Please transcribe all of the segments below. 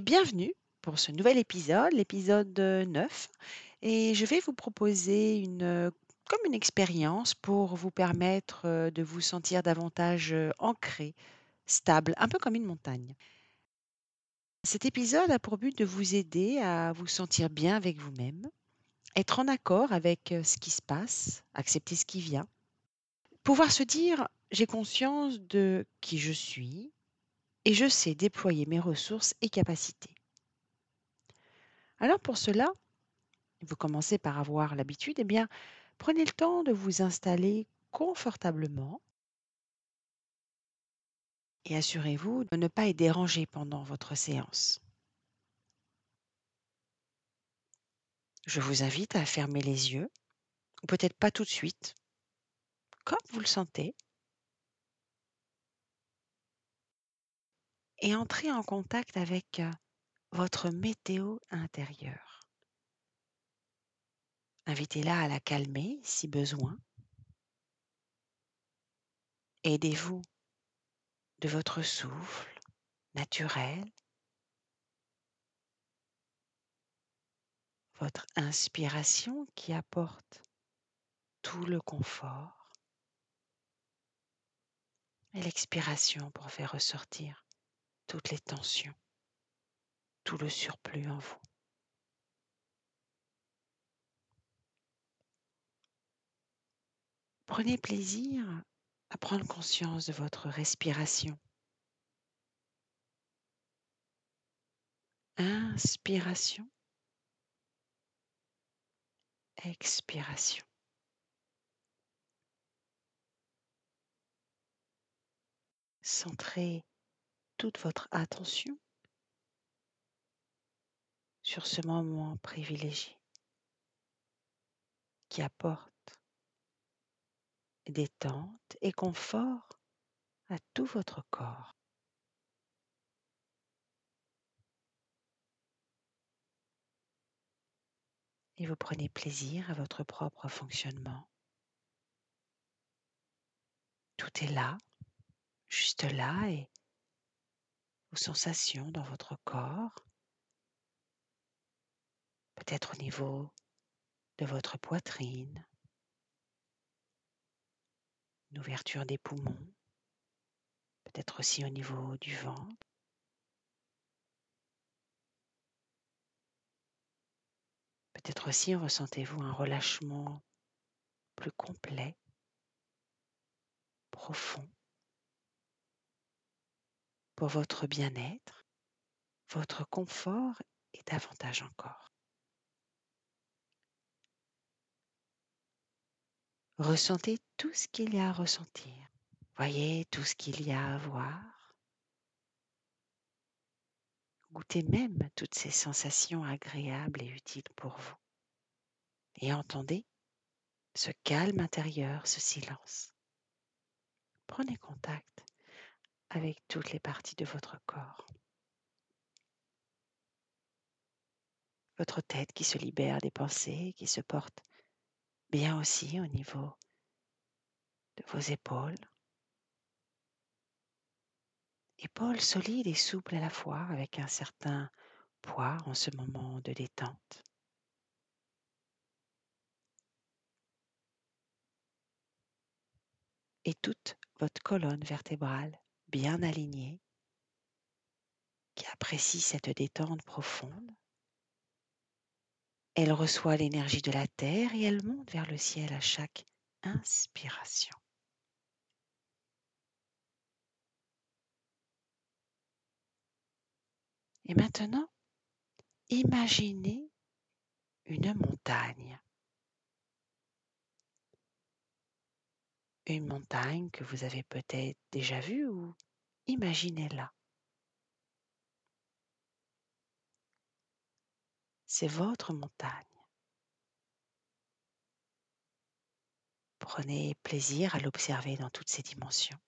bienvenue pour ce nouvel épisode, l'épisode, heu, 9 et je vais vous proposer une, heu, comme une expérience pour vous permettre, heu, de vous sentir davantage, ancré, stable, un peu comme une montagne. Cet épisode a pour but de vous aider à vous sentir bien avec vous-même, être en accord avec, ce qui se passe, accepter ce qui vient. Pouvoir se dire: «J'ai conscience de qui je suis et je sais déployer mes ressources et capacités». Alors pour cela, vous commencez par avoir l'habitude, eh bien, prenez le temps de vous installer confortablement et assurez-vous de ne pas être dérangé pendant votre séance. Je vous invite à fermer les yeux, ou peut-être pas tout de suite, comme vous le sentez, et entrer en contact avec votre météo intérieure. Invitez-la à la calmer si besoin. Aidez-vous de votre souffle naturel, votre inspiration qui apporte tout le confort et l'expiration pour faire ressortir toutes les tensions, tout le surplus en vous. Prenez plaisir à prendre conscience de votre respiration. Inspiration, expiration. Centrez toute votre attention sur ce moment privilégié qui apporte détente et confort à tout votre corps. Et vous prenez plaisir à votre propre fonctionnement. Tout est là, juste là, et sensations dans votre corps, peut-être au niveau de votre poitrine, une ouverture des poumons, peut-être aussi au niveau du ventre. Peut-être aussi ressentez-vous un relâchement plus complet, profond, pour votre bien-être, votre confort et davantage encore. Ressentez tout ce qu'il y a à ressentir. Voyez tout ce qu'il y a à voir. Goûtez même toutes ces sensations agréables et utiles pour vous. Et entendez ce calme intérieur, ce silence. Prenez contact avec toutes les parties de votre corps. Votre tête qui se libère des pensées, qui se porte bien aussi au niveau de vos épaules. Épaules solides et souples à la fois avec un certain poids en ce moment de détente. Et toute votre colonne vertébrale bien alignée qui apprécie cette détente profonde. Elle reçoit l'énergie de la terre et elle monte vers le ciel à chaque inspiration. Et maintenant, imaginez une montagne. Une montagne que vous avez peut-être déjà vue ou imaginez-la? C'est votre montagne. Prenez plaisir à l'observer dans toutes ses dimensions.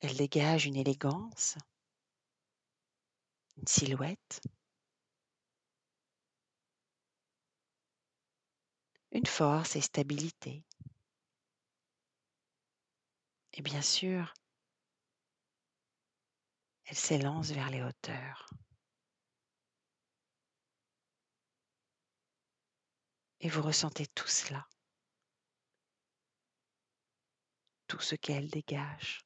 Elle dégage une élégance, une silhouette, une force et stabilité. Et bien sûr elle s'élance vers les hauteurs. Et vous ressentez tout cela. Tout ce qu'elle dégage.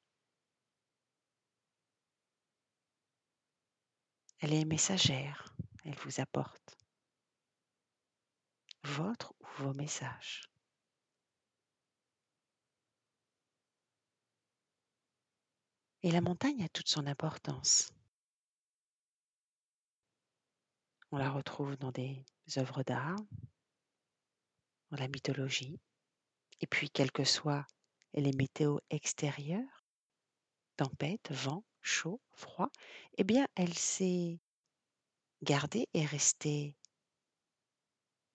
Elle est messagère, elle vous apporte votre ou vos messages. Et la montagne a toute son importance. On la retrouve dans des œuvres d'art, dans la mythologie, et puis quelles que soient les météos extérieures, tempête, vent, chaud, froid, eh bien elle s'est gardée et restée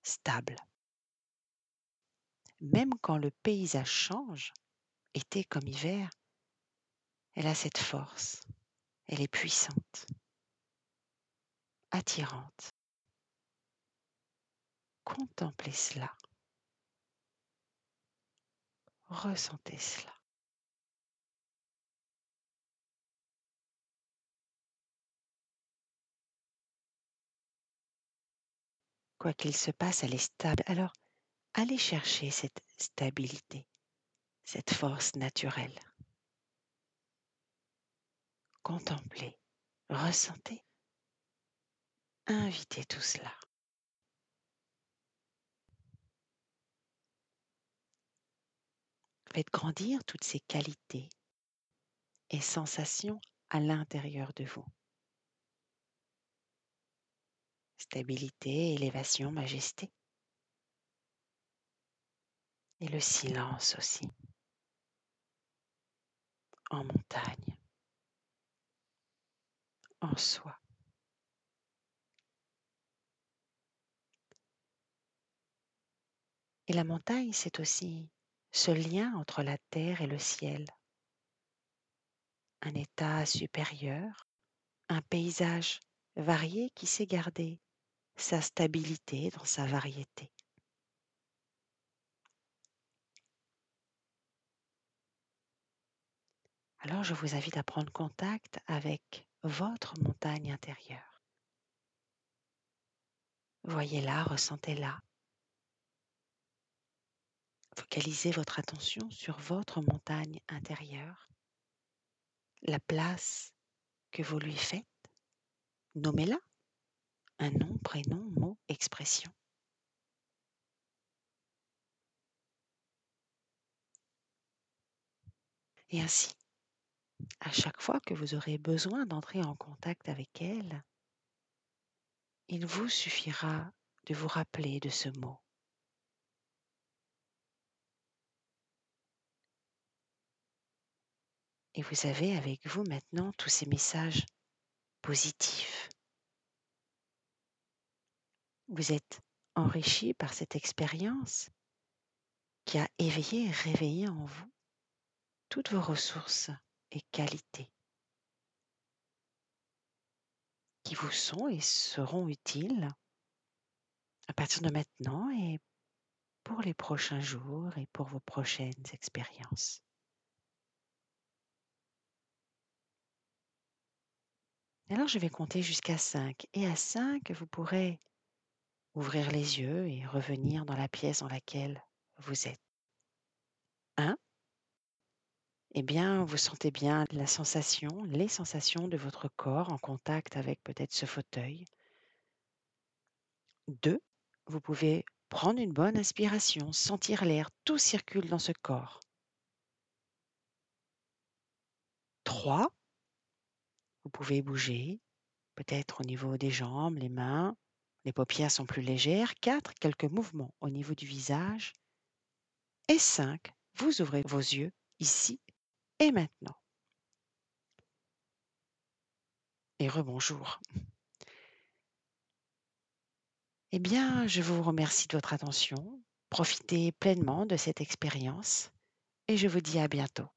stable. Même quand le paysage change, été comme hiver, elle a cette force, elle est puissante, attirante. Contemplez cela. Ressentez cela. Quoi qu'il se passe, elle est stable. Alors, allez chercher cette stabilité, cette force naturelle. Contemplez, ressentez, invitez tout cela. Faites grandir toutes ces qualités et sensations à l'intérieur de vous. Stabilité, élévation, majesté. Et le silence aussi. En montagne. En soi. Et la montagne, c'est aussi ce lien entre la terre et le ciel. Un état supérieur, un paysage varié qui sait garder sa stabilité dans sa variété. Alors je vous invite à prendre contact avec votre montagne intérieure. Voyez-la, ressentez-la. Focalisez votre attention sur votre montagne intérieure, la place que vous lui faites. Nommez-la. Un nom, prénom, mot, expression. Et ainsi, à chaque fois que vous aurez besoin d'entrer en contact avec elle, il vous suffira de vous rappeler de ce mot. Et vous avez avec vous maintenant tous ces messages positifs. Vous êtes enrichi par cette expérience qui a éveillé et réveillé en vous toutes vos ressources et qualités qui vous sont et seront utiles à partir de maintenant et pour les prochains jours et pour vos prochaines expériences. Alors je vais compter jusqu'à 5 et à 5, vous pourrez ouvrir les yeux et revenir dans la pièce dans laquelle vous êtes. 1. Eh bien, vous sentez bien la sensation, les sensations de votre corps en contact avec peut-être ce fauteuil. 2. Vous pouvez prendre une bonne inspiration, sentir l'air, tout circule dans ce corps. 3. Vous pouvez bouger, peut-être au niveau des jambes, les mains, les paupières sont plus légères. 4. Quelques mouvements au niveau du visage. Et 5. Vous ouvrez vos yeux ici et maintenant. Et rebonjour. Eh bien, je vous remercie de votre attention. Profitez pleinement de cette expérience et je vous dis à bientôt.